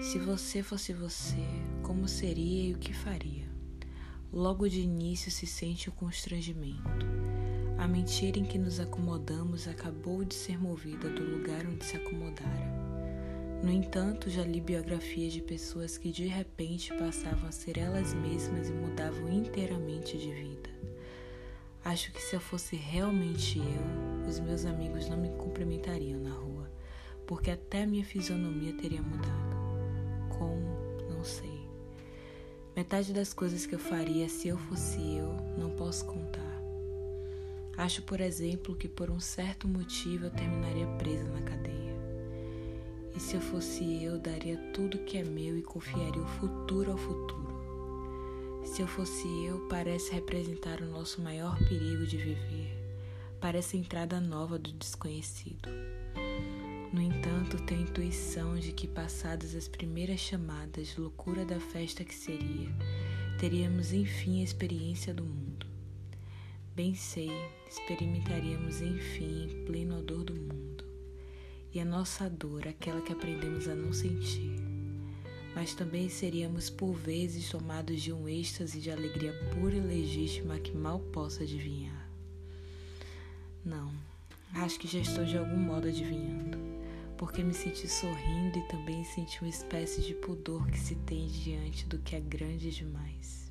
Se você fosse você, como seria e o que faria? Logo de início se sente o constrangimento. A mentira em que nos acomodamos acabou de ser movida do lugar onde se acomodara. No entanto, já li biografias de pessoas que de repente passavam a ser elas mesmas e mudavam inteiramente de vida. Acho que se eu fosse realmente eu, os meus amigos não me cumprimentariam na rua, porque até minha fisionomia teria mudado. Metade das coisas que eu faria se eu fosse eu, não posso contar. Acho, por exemplo, que por um certo motivo eu terminaria presa na cadeia. E se eu fosse eu, daria tudo que é meu e confiaria o futuro ao futuro. Se eu fosse eu, parece representar o nosso maior perigo de viver. Parece a entrada nova do desconhecido. No entanto, tenho a intuição de que, passadas as primeiras chamadas, loucura da festa que seria, teríamos enfim a experiência do mundo. Bem sei, experimentaríamos enfim em pleno odor do mundo. E a nossa dor, aquela que aprendemos a não sentir. Mas também seríamos por vezes tomados de um êxtase de alegria pura e legítima que mal posso adivinhar. Não, acho que já estou de algum modo adivinhando, porque me senti sorrindo e também senti uma espécie de pudor que se tem diante do que é grande demais.